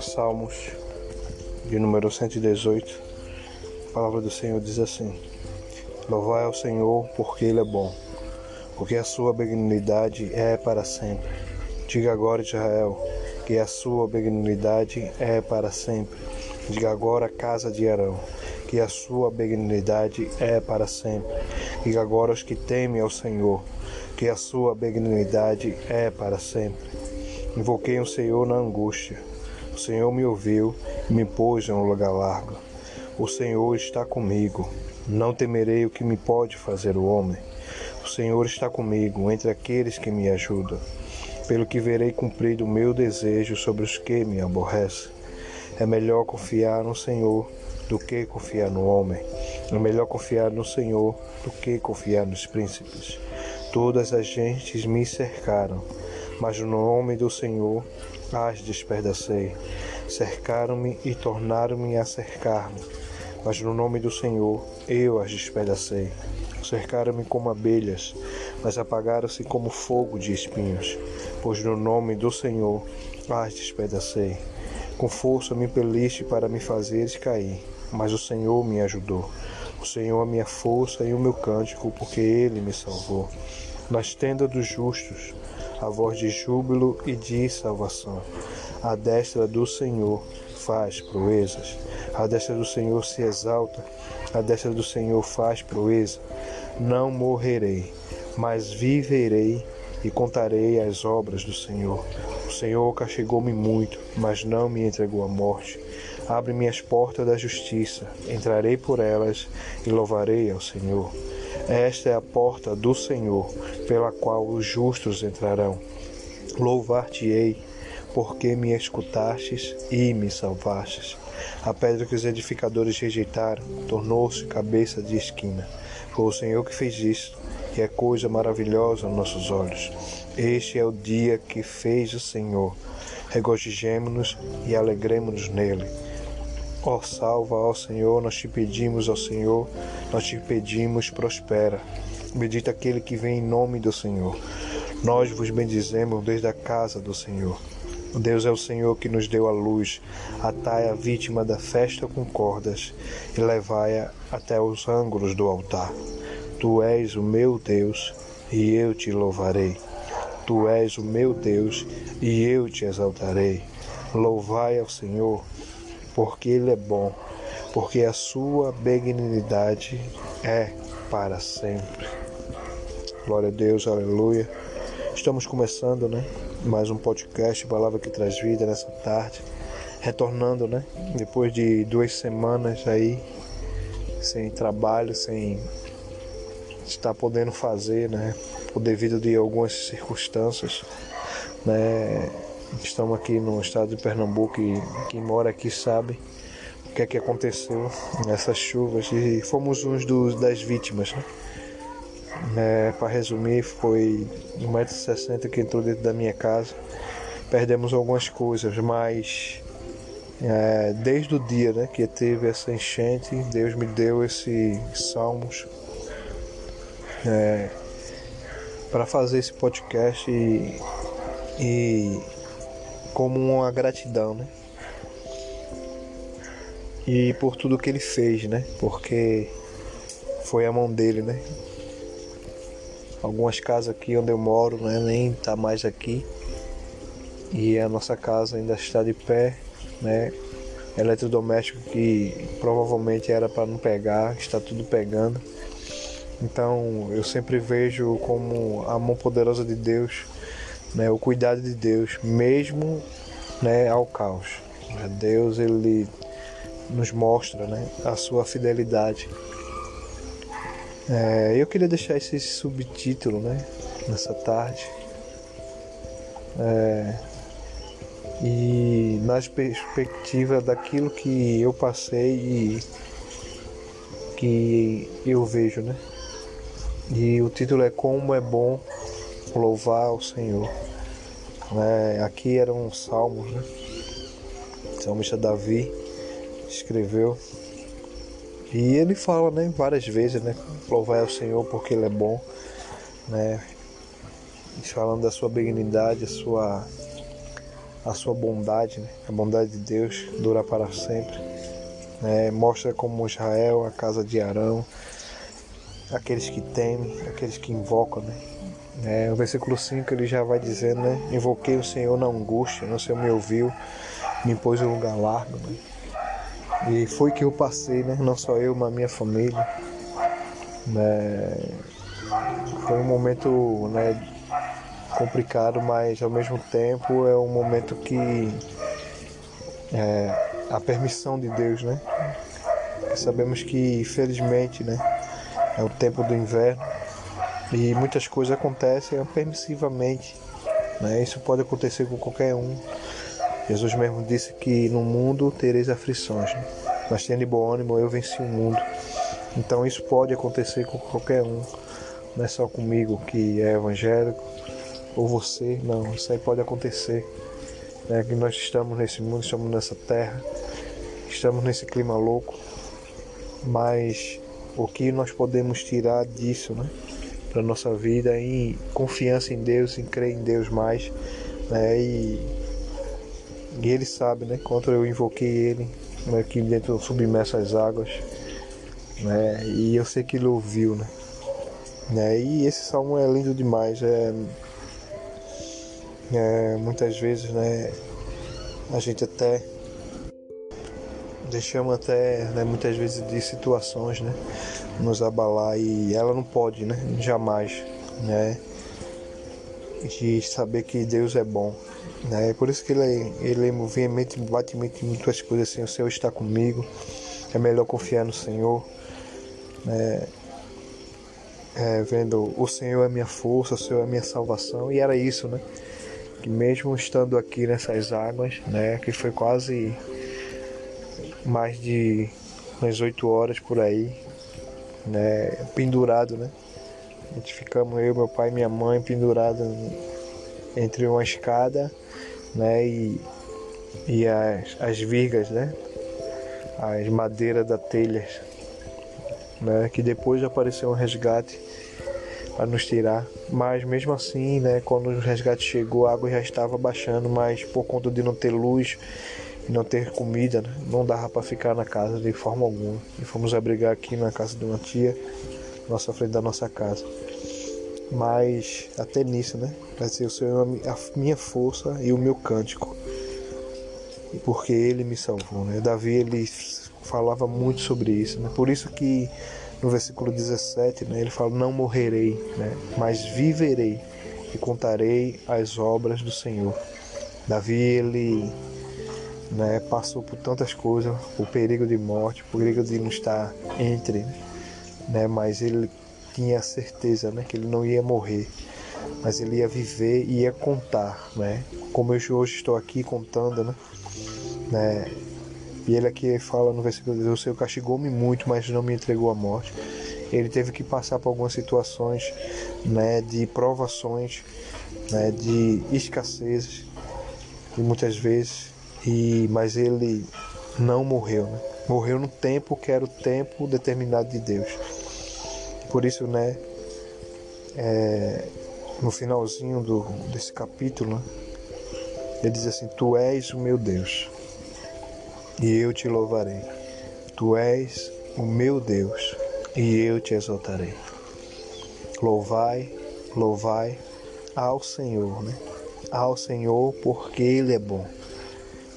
Salmos de número 118, a palavra do Senhor diz assim: Louvai ao Senhor, porque Ele é bom, porque a sua benignidade é para sempre. Diga agora, Israel, que a sua benignidade é para sempre. Diga agora, casa de Arão, que a sua benignidade é para sempre. Diga agora aos que temem ao Senhor, que a sua benignidade é para sempre. Invoquei o Senhor na angústia o Senhor me ouviu e me pôs em um lugar largo. O Senhor está comigo. Não temerei o que me pode fazer o homem. O Senhor está comigo entre aqueles que me ajudam. Pelo que verei cumprido o meu desejo sobre os que me aborrecem. É melhor confiar no Senhor do que confiar no homem. É melhor confiar no Senhor do que confiar nos príncipes. Todas as gentes me cercaram, mas no nome do Senhor as despedacei. Cercaram-me e tornaram-me a cercar-me, mas no nome do Senhor eu as despedacei. Cercaram-me como abelhas, mas apagaram-se como fogo de espinhos, pois no nome do Senhor as despedacei. Com força me impeliste para me fazeres cair, mas o Senhor me ajudou. O Senhor é minha força e o meu cântico, porque Ele me salvou. Nas tendas dos justos, a voz de júbilo e de salvação. A destra do Senhor faz proezas. A destra do Senhor se exalta. A destra do Senhor faz proeza. Não morrerei, mas viverei e contarei as obras do Senhor. O Senhor castigou-me muito, mas não me entregou à morte. Abre-me as portas da justiça, entrarei por elas e louvarei ao Senhor. Esta é a porta do Senhor, pela qual os justos entrarão. Louvar-te-ei, porque me escutastes e me salvastes. A pedra que os edificadores rejeitaram tornou-se cabeça de esquina. Foi o Senhor que fez isto, e é coisa maravilhosa aos nossos olhos. Este é o dia que fez o Senhor. Regozijemo-nos e alegremos-nos nele. Ó salva, ó Senhor, nós te pedimos, ó Senhor, nós te pedimos, prospera. Bendito aquele que vem em nome do Senhor. Nós vos bendizemos desde a casa do Senhor. Deus é o Senhor que nos deu a luz. Atai a vítima da festa com cordas e levai-a até os ângulos do altar. Tu és o meu Deus e eu te louvarei. Tu és o meu Deus e eu te exaltarei. Louvai ao Senhor porque Ele é bom, porque a sua benignidade é para sempre. Glória a Deus, aleluia. Estamos começando, né? Mais um podcast, Palavra que traz vida nessa tarde. Retornando, né? Depois de duas semanas aí, sem trabalho, sem estar podendo fazer, né? Por devido de algumas circunstâncias, né? Estamos aqui no estado de Pernambuco e quem mora aqui sabe o que é que aconteceu nessas chuvas e fomos uns dos, das vítimas. Né? É, Para resumir, foi 1,60m que entrou dentro da minha casa. Perdemos algumas coisas, mas é, desde o dia né, que teve essa enchente, Deus me deu esses salmos é, para fazer esse podcast e, e como uma gratidão, né? E por tudo que ele fez, né? Porque foi a mão dele, né? Algumas casas aqui onde eu moro, né, nem tá mais aqui. E a nossa casa ainda está de pé, né? Eletrodoméstico que provavelmente era para não pegar, está tudo pegando. Então eu sempre vejo como a mão poderosa de Deus né, o cuidado de Deus, mesmo né, ao caos. Deus ele nos mostra né, a sua fidelidade. É, eu queria deixar esse subtítulo né, nessa tarde. É, e na perspectiva daquilo que eu passei e que eu vejo, né? E o título é Como é bom louvar o Senhor. É, aqui eram um salmos, né? O salmista Davi escreveu. E ele fala, né, várias vezes, né, louvar o Senhor porque ele é bom, né? falando da sua benignidade, a sua, a sua bondade, né? a bondade de Deus dura para sempre. Né? Mostra como Israel, a casa de Arão, aqueles que temem, aqueles que invocam. Né? É, o versículo 5 ele já vai dizendo, né? Invoquei o Senhor na angústia, o Senhor me ouviu, me pôs em um lugar largo. Né? E foi que eu passei, né? Não só eu, mas minha família. Né? Foi um momento né, complicado, mas ao mesmo tempo é um momento que é, a permissão de Deus, né? Sabemos que infelizmente, né, é o tempo do inverno e muitas coisas acontecem permissivamente, né? Isso pode acontecer com qualquer um. Jesus mesmo disse que no mundo tereis aflições, né? mas tenha de bom ânimo, eu venci o mundo. Então isso pode acontecer com qualquer um, não é só comigo que é evangélico ou você, não, isso aí pode acontecer. Né? Que nós estamos nesse mundo, estamos nessa terra, estamos nesse clima louco, mas o que nós podemos tirar disso, né? Para nossa vida em confiança em Deus, em crer em Deus mais, né? E, e Ele sabe, né? Quanto eu invoquei Ele né? aqui dentro submerso às águas, né? E eu sei que Ele ouviu, né? né? E esse salmo é lindo demais, é é, muitas vezes, né, a gente até deixamos até, né, muitas vezes de situações, né, nos abalar e ela não pode, né, jamais, né, de saber que Deus é bom, né, é por isso que ele, ele veemente, bate muitas coisas assim, o Senhor está comigo, é melhor confiar no Senhor, né, é, vendo o Senhor é minha força, o Senhor é minha salvação, e era isso, né, que mesmo estando aqui nessas águas, né, que foi quase mais de umas oito horas por aí, né, pendurado, né, a gente ficamos eu, meu pai e minha mãe pendurados entre uma escada, né, e, e as, as vigas, né, as madeiras da telha, né, que depois apareceu um resgate para nos tirar. Mas mesmo assim, né, quando o resgate chegou, a água já estava baixando, mas por conta de não ter luz e não ter comida, né, não dava para ficar na casa de forma alguma. E fomos abrigar aqui na casa de uma tia, nossa frente da nossa casa. Mas até nisso, né? Vai ser o Senhor a minha força e o meu cântico. Porque ele me salvou, né? Davi ele falava muito sobre isso, né? Por isso que no versículo 17, né, ele fala: Não morrerei, né, mas viverei e contarei as obras do Senhor. Davi, ele né, passou por tantas coisas, o perigo de morte, o perigo de não estar entre, né, mas ele tinha certeza né, que ele não ia morrer, mas ele ia viver e ia contar, né, como eu hoje estou aqui contando, né, né e ele aqui fala no versículo 10: O Senhor castigou-me muito, mas não me entregou à morte. Ele teve que passar por algumas situações né, de provações, né, de escassez, e muitas vezes, e, mas ele não morreu. Né? Morreu no tempo que era o tempo determinado de Deus. Por isso, né, é, no finalzinho do, desse capítulo, né, ele diz assim: Tu és o meu Deus e eu te louvarei. Tu és o meu Deus, e eu te exaltarei. Louvai, louvai ao Senhor, né? Ao Senhor, porque Ele é bom,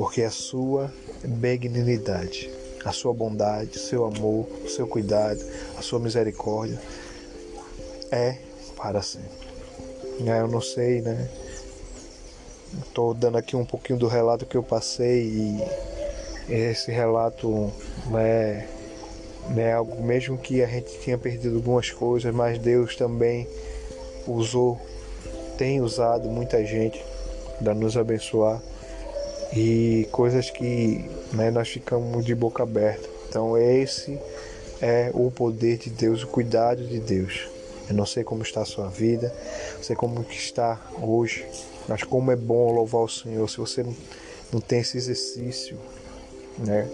porque a sua benignidade, a sua bondade, o seu amor, o seu cuidado, a sua misericórdia é para sempre. Eu não sei, né? Estou dando aqui um pouquinho do relato que eu passei e esse relato é, é algo mesmo que a gente tinha perdido algumas coisas, mas Deus também usou, tem usado muita gente para nos abençoar e coisas que né, nós ficamos de boca aberta. Então esse é o poder de Deus, o cuidado de Deus. Eu não sei como está a sua vida, não sei como está hoje, mas como é bom louvar o Senhor. Se você não tem esse exercício, né?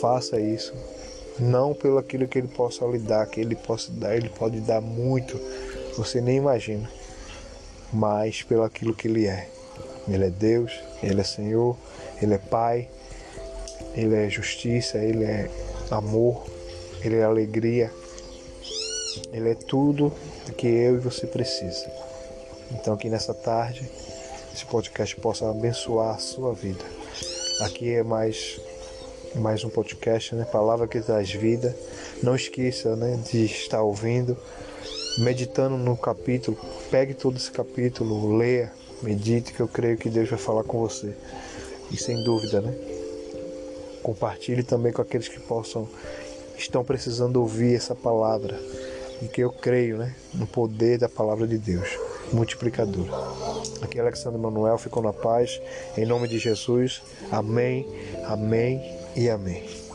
Faça isso. Não pelo aquilo que ele possa lhe dar, que ele possa dar, ele pode dar muito, você nem imagina. mas pelo aquilo que Ele é. Ele é Deus, Ele é Senhor, Ele é Pai, Ele é justiça, Ele é amor, Ele é alegria, Ele é tudo que eu e você precisa. Então que nessa tarde esse podcast possa abençoar a sua vida. Aqui é mais mais um podcast, né? Palavra que traz vida. Não esqueça, né, de estar ouvindo, meditando no capítulo. Pegue todo esse capítulo, leia, medite, que eu creio que Deus vai falar com você. E sem dúvida, né? Compartilhe também com aqueles que possam estão precisando ouvir essa palavra. E que eu creio, né, no poder da palavra de Deus multiplicador. Aqui é Alexandre Manuel ficou na paz. Em nome de Jesus. Amém, amém e amém.